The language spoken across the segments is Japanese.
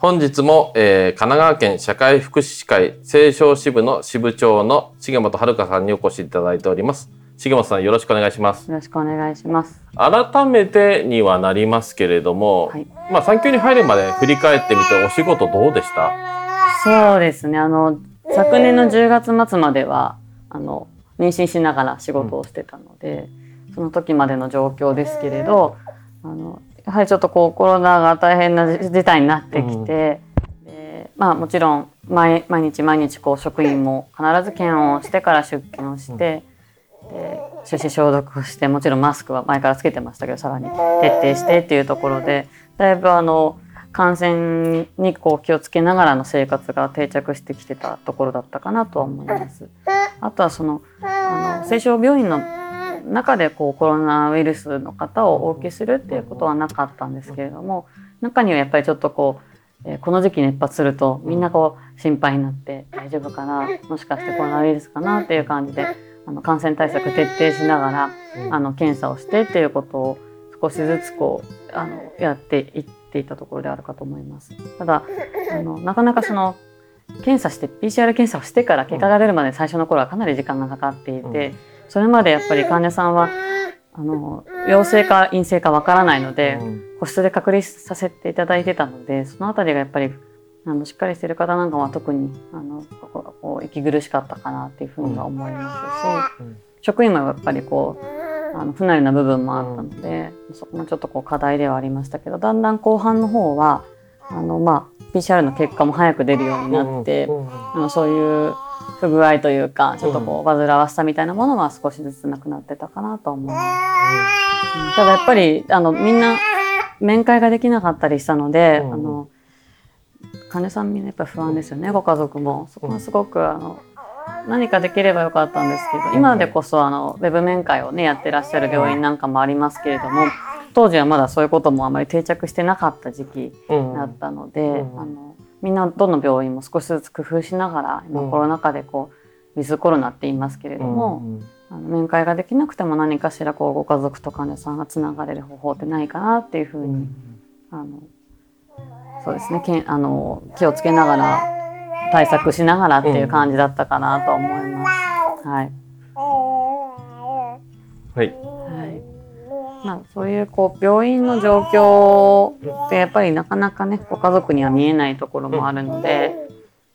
本日も、えー、神奈川県社会福祉士会青少支部の支部長の重本遥さんにお越しいただいております。重本さんよろしくお願いします。よろしくお願いします。改めてにはなりますけれども、はい、まあ産休に入るまで振り返ってみてお仕事どうでした？そうですね。あの昨年の10月末まではあの妊娠しながら仕事をしてたので、うん、その時までの状況ですけれどあのやはりちょっとこうコロナが大変な事態になってきて、うん、でまあもちろん毎毎日毎日こう職員も必ず検温をしてから出勤をして、うん、で手指消毒をしてもちろんマスクは前からつけてましたけどさらに徹底してっていうところでだいぶあの感染にこう気をつけながらの生活が定着してきてたところだったかなとは思います。あとはそのあの青少病院の中でこうコロナウイルスの方をお受けするっていうことはなかったんですけれども中にはやっぱりちょっとこう、えー、この時期熱発するとみんなこう心配になって大丈夫かなもしかしてコロナウイルスかなっていう感じであの感染対策徹底しながらあの検査をしてっていうことを少しずつこうあのやっていっていたところであるかと思います。ただあのなかなかその検査して PCR 検査をしてから結果が出るまで最初の頃はかなり時間がかかっていて、それまでやっぱり患者さんはあの陽性か陰性かわからないので、個室で隔離させていただいてたのでその辺りがやっぱりあのしっかりしてる方なんかは特にあのこう息苦しかったかなっていうふうには思いますし、職員もやっぱりこうあの不慣れな部分もあったので、そこもちょっとこう課題ではありましたけどだんだん後半の方はあの、まあ、PCR の結果も早く出るようになって、あのそういう不具合というかちょっとこう煩わしさみたいなものは少しずつなくなってたかなと思います。うん、ただやっぱりあのみんな面会ができなかったりしたので、あの患者さんみんなやっぱ不安ですよねご家族も。そこはすごくあの何かできればよかったんですけど今でこそあのウェブ面会をねやってらっしゃる病院なんかもありますけれども当時はまだそういうこともあまり定着してなかった時期だったので、うん、あのみんなどの病院も少しずつ工夫しながら今コロナ禍でこうウィズコロナって言いますけれども、あの面会ができなくても何かしらこうご家族と患者さんがつながれる方法ってないかなっていうふうに、あのそうですね。けあの気をつけながら対策しながらっていう感じだったかなと思います。はい。はいまあ、そういうこう病院の状況ってやっぱりなかなかねご家族には見えないところもあるので、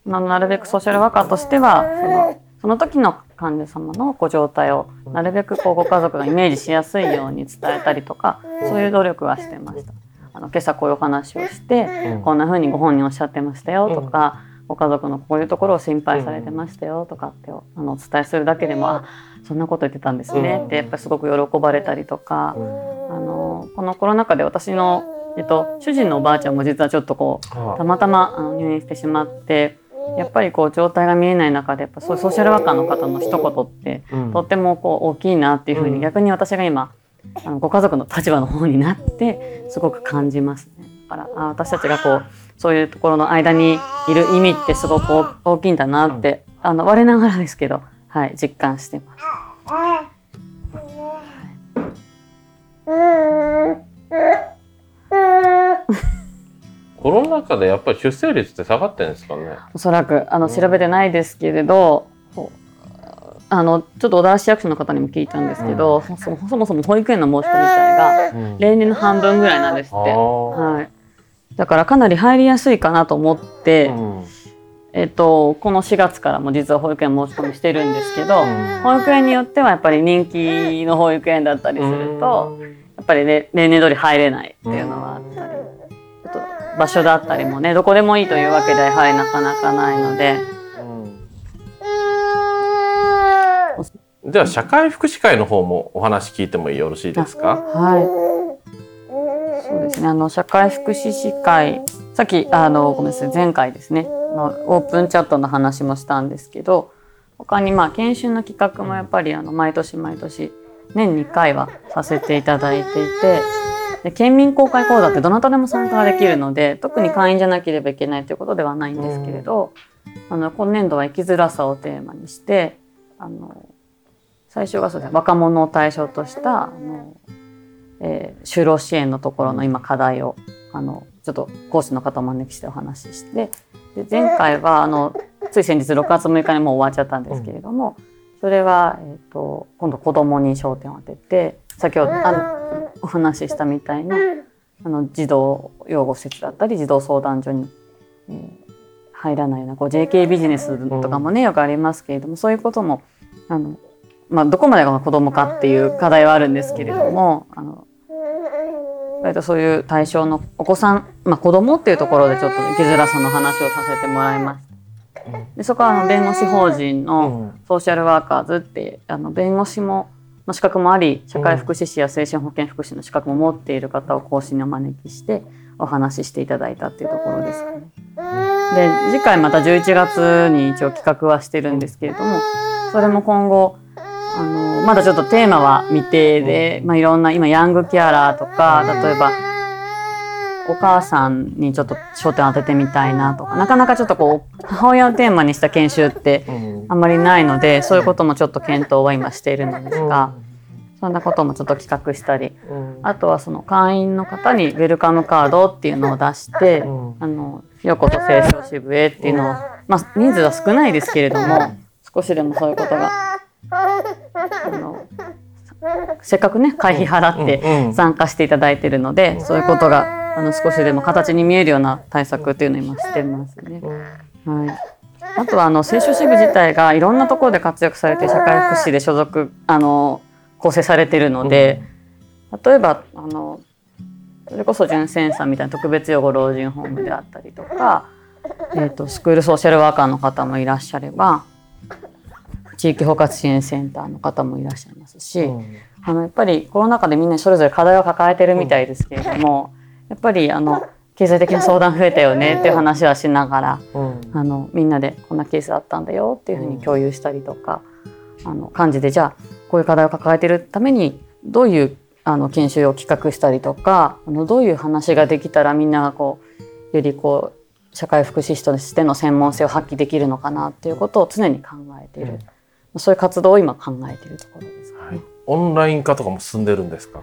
まあ、なるべくソーシャルワーカーとしてはそのその時の患者様のご状態をなるべくこうご家族がイメージしやすいように伝えたりとかそういう努力はしてました。あの今朝こういう話をして、こんな風にご本人おっしゃってましたよとか、ご家族のこういうところを心配されてましたよとかってあのお伝えするだけでもあそんなこと言ってたんですね。ってやっぱりすごく喜ばれたりとか、あのこのコロナ禍で私の、えっと、主人のおばあちゃんも実はちょっとこうたまたまあの入院してしまって。やっぱりこう状態が見えない中でやっぱそういうソーシャルワーカーの方の一言って、とってもこう大きいなっていうふうに逆に私が今あのご家族の立場の方になってすごく感じますね。だからあ私たちがこうそういうところの間にいる意味ってすごく大きいんだなって、あの我ながらですけど、はい、実感してます。コロナ禍でやっぱり出生率って下がってるんですかね？おそらくあの調べてないですけれど、うん、あのちょっと小田原市役所の方にも聞いたんですけど、うん、そもそも保育園の申し込み自体が例年の半分ぐらいなんですって、はい、だからかなり入りやすいかなと思って、うんえっと、この4月からも実は保育園申し込みしてるんですけど、うん、保育園によってはやっぱり人気の保育園だったりすると、やっぱり、ね、例年通り入れないっていうのはあったり、と場所だったりもねどこでもいいというわけではやはりなかなかないので。では社会福祉会の方もお話聞いてもよろしいですか？はい。そうですね。あの社会福祉士会さっきあのごめんなさい前回ですねのオープンチャットの話もしたんですけど他にまあ研修の企画もやっぱりあの毎年毎年年2回はさせていただいていてで県民公開講座ってどなたでも参加ができるので特に会員じゃなければいけないということではないんですけれど、あの今年度は生きづらさをテーマにしてあの最初がそうです若者を対象としたあの、えー就労支援のところの今課題をあのちょっと講師の方をお招きしてお話ししてで前回はあのつい先日6月6日にもう終わっちゃったんですけれども、それは、えー、と今度子どもに焦点を当てて先ほどあのお話ししたみたいなあの児童養護施設だったり児童相談所に、えー入らないようなこう JK ビジネスとかもねよくありますけれどもそういうこともあの、まあ、どこまでが子どもかっていう課題はあるんですけれどもあの割とそういう対象のお子さん、まあ、子供っていうところでちょっと生きづらさの話をさせてもらいました。でそこはあの弁護士法人のソーシャルワーカーズってあの弁護士もの資格もあり社会福祉士や精神保健福祉の資格も持っている方を講師にお招きしてお話ししていただいたっていうところですかね。で次回また11月に一応企画はしてるんですけれどもそれも今後あのまだちょっとテーマは未定で、まあ、いろんな今ヤングケアラーとか例えばお母さんにちょっと焦点を当ててみたいなとかなかなかちょっとこう母親をテーマにした研修ってうん。あんまりないのでそういうこともちょっと検討は今しているのですがそんなこともちょっと企画したりあとはその会員の方にウェルカムカードっていうのを出してうん。あのようこと青少支部へっていうのをまあ人数は少ないですけれども少しでもそういうことがせっかくね会費払って参加していただいているのでそういうことがあの少しでも形に見えるような対策っていうのを今してますね。はい。あとはあの青少支部自体がいろんなところで活躍されて社会福祉で所属あの構成されているので、例えばあのそれこそ純センさんみたいな特別養護老人ホームであったりとか、えー、とスクールソーシャルワーカーの方もいらっしゃれば地域包括支援センターの方もいらっしゃいますし、あのやっぱりコロナ禍でみんなそれぞれ課題を抱えてるみたいですけれども、やっぱりあの経済的な相談増えたよねっていう話はしながらあのみんなでこんなケースあったんだよっていうふうに共有したりとか、あの感じでじゃあこういう課題を抱えてるためにどういうあの研修を企画したりとかあのどういう話ができたらみんながこうよりこう社会福祉士としての専門性を発揮できるのかなっていうことを常に考えている、そういう活動を今考えているところですかね。オンライン化とかも進んでるんですか？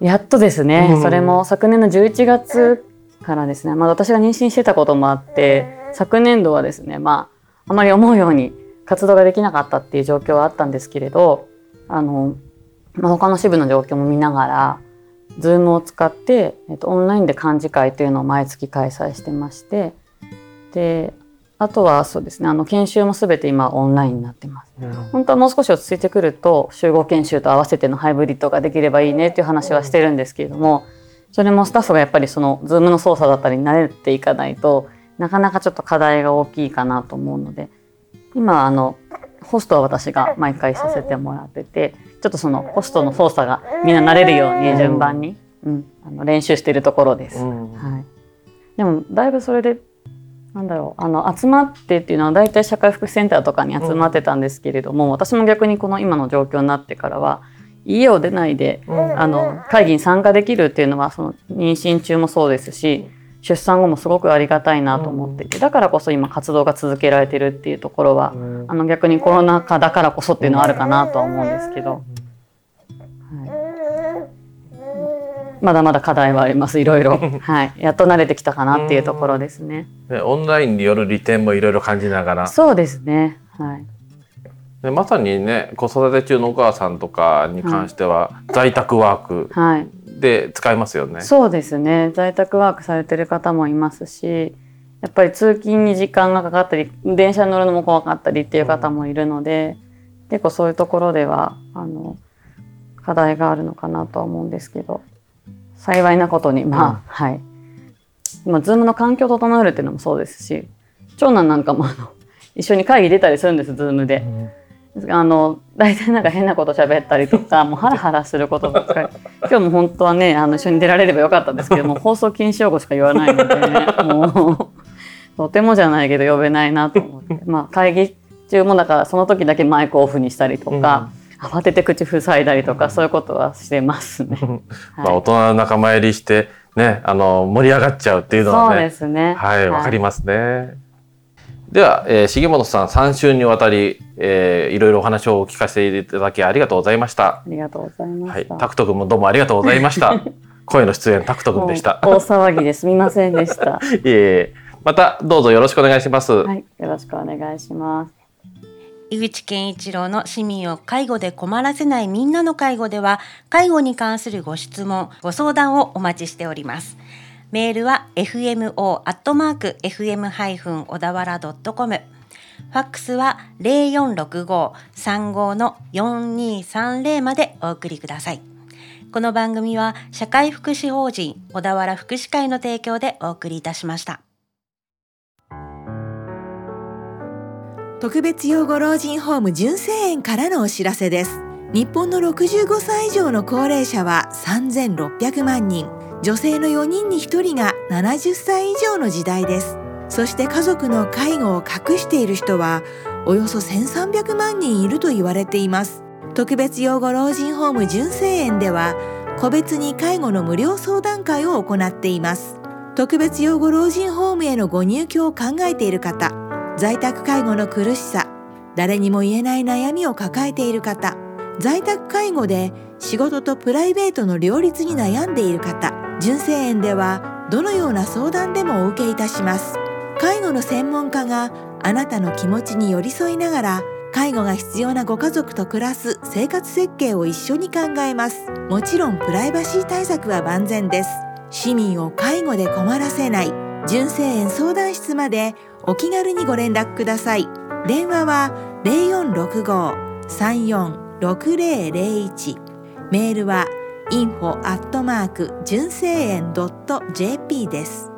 やっとですね、うん。それも昨年の11月からですね、まあ、私が妊娠してたこともあって昨年度はですねまああまり思うように活動ができなかったっていう状況はあったんですけれどあの、まあ、他の支部の状況も見ながら Zoom を使って、えっと、オンラインで幹事会というのを毎月開催してましてであとはそうですねあの研修も全て今オンラインになってます。本当はもう少し落ち着いてくると集合研修と合わせてのハイブリッドができればいいねっていう話はしてるんですけれどもそれもスタッフがやっぱりその Zoom の操作だったりに慣れていかないとなかなかちょっと課題が大きいかなと思うので今あのホストは私が毎回させてもらっててちょっとそのホストの操作がみんな慣れるように順番に、うん、あの練習しているところです。はい、でもだいぶそれでなんだろうあの集まってっていうのは大体社会福祉センターとかに集まってたんですけれども、私も逆にこの今の状況になってからは家を出ないで、あの会議に参加できるっていうのはその妊娠中もそうですし出産後もすごくありがたいなと思っていてだからこそ今活動が続けられてるっていうところは、あの逆にコロナ禍だからこそっていうのはあるかなとは思うんですけど。はいまだまだ課題はありますいろいろ、はい、やっと慣れてきたかなっていうところですね。でオンラインによる利点もいろいろ感じながらそうですね。はい。でまさにね子育て中のお母さんとかに関しては在宅ワークはい。で使えますよね。そうですね。在宅ワークされてる方もいますし、やっぱり通勤に時間がかかったり、電車に乗るのも怖かったりっていう方もいるので、結構そういうところではあの課題があるのかなとは思うんですけど、幸いなことに。まあ、うん。はい。まあ、ズームの環境を整えるっていうのもそうですし、長男なんかもあの 一緒に会議出たりするんです、ズームで。あの大体なんか変なこと喋ったりとか もうハラハラすることばっかり。今日も本当はねあの一緒に出られればよかったんですけど も放送禁止用語しか言わないので、もうとてもじゃないけど呼べないなと思って。まあ会議中もだからその時だけマイクオフにしたりとか、慌てて口塞いだりとか、そういうことはしてますね。まあ大人の仲間入りしてねあの盛り上がっちゃうっていうのはねそうですね。はいわかりますね。では、えー、重本さん3週にわたり、えー、いろいろお話をお聞かせいただきありがとうございました。ありがとうございまはいした。、タクト君もどうもありがとうございました。声の出演タクト君でした。大騒ぎですみませんでした。いえまたどうぞよろしくお願いします。はい、よろしくお願いします。井口健一郎の市民を介護で困らせないみんなの介護では介護に関するご質問ご相談をお待ちしております。メールは fmo アットマーク fm ハイフン小田原ドットコム。ファックスは零四六五三五の四二三零までお送りください。この番組は社会福祉法人小田原福祉会の提供でお送りいたしました。特別養護老人ホーム純正園からのお知らせです。日本の65歳以上の高齢者は3600万人。女性の4人に1人が70歳以上の時代です。そして家族の介護を隠している人はおよそ1300万人いると言われています。特別養護老人ホーム純正園では個別に介護の無料相談会を行っています。特別養護老人ホームへのご入居を考えている方在宅介護の苦しさ誰にも言えない悩みを抱えている方在宅介護で仕事とプライベートの両立に悩んでいる方純正園ではどのような相談でもお受けいたします。介護の専門家があなたの気持ちに寄り添いながら介護が必要なご家族と暮らす生活設計を一緒に考えます。もちろんプライバシー対策は万全です。市民を介護で困らせない。純正園相談室までお気軽にご連絡ください。電話は0465-346001メールは info アットマーク純正園 .jp です。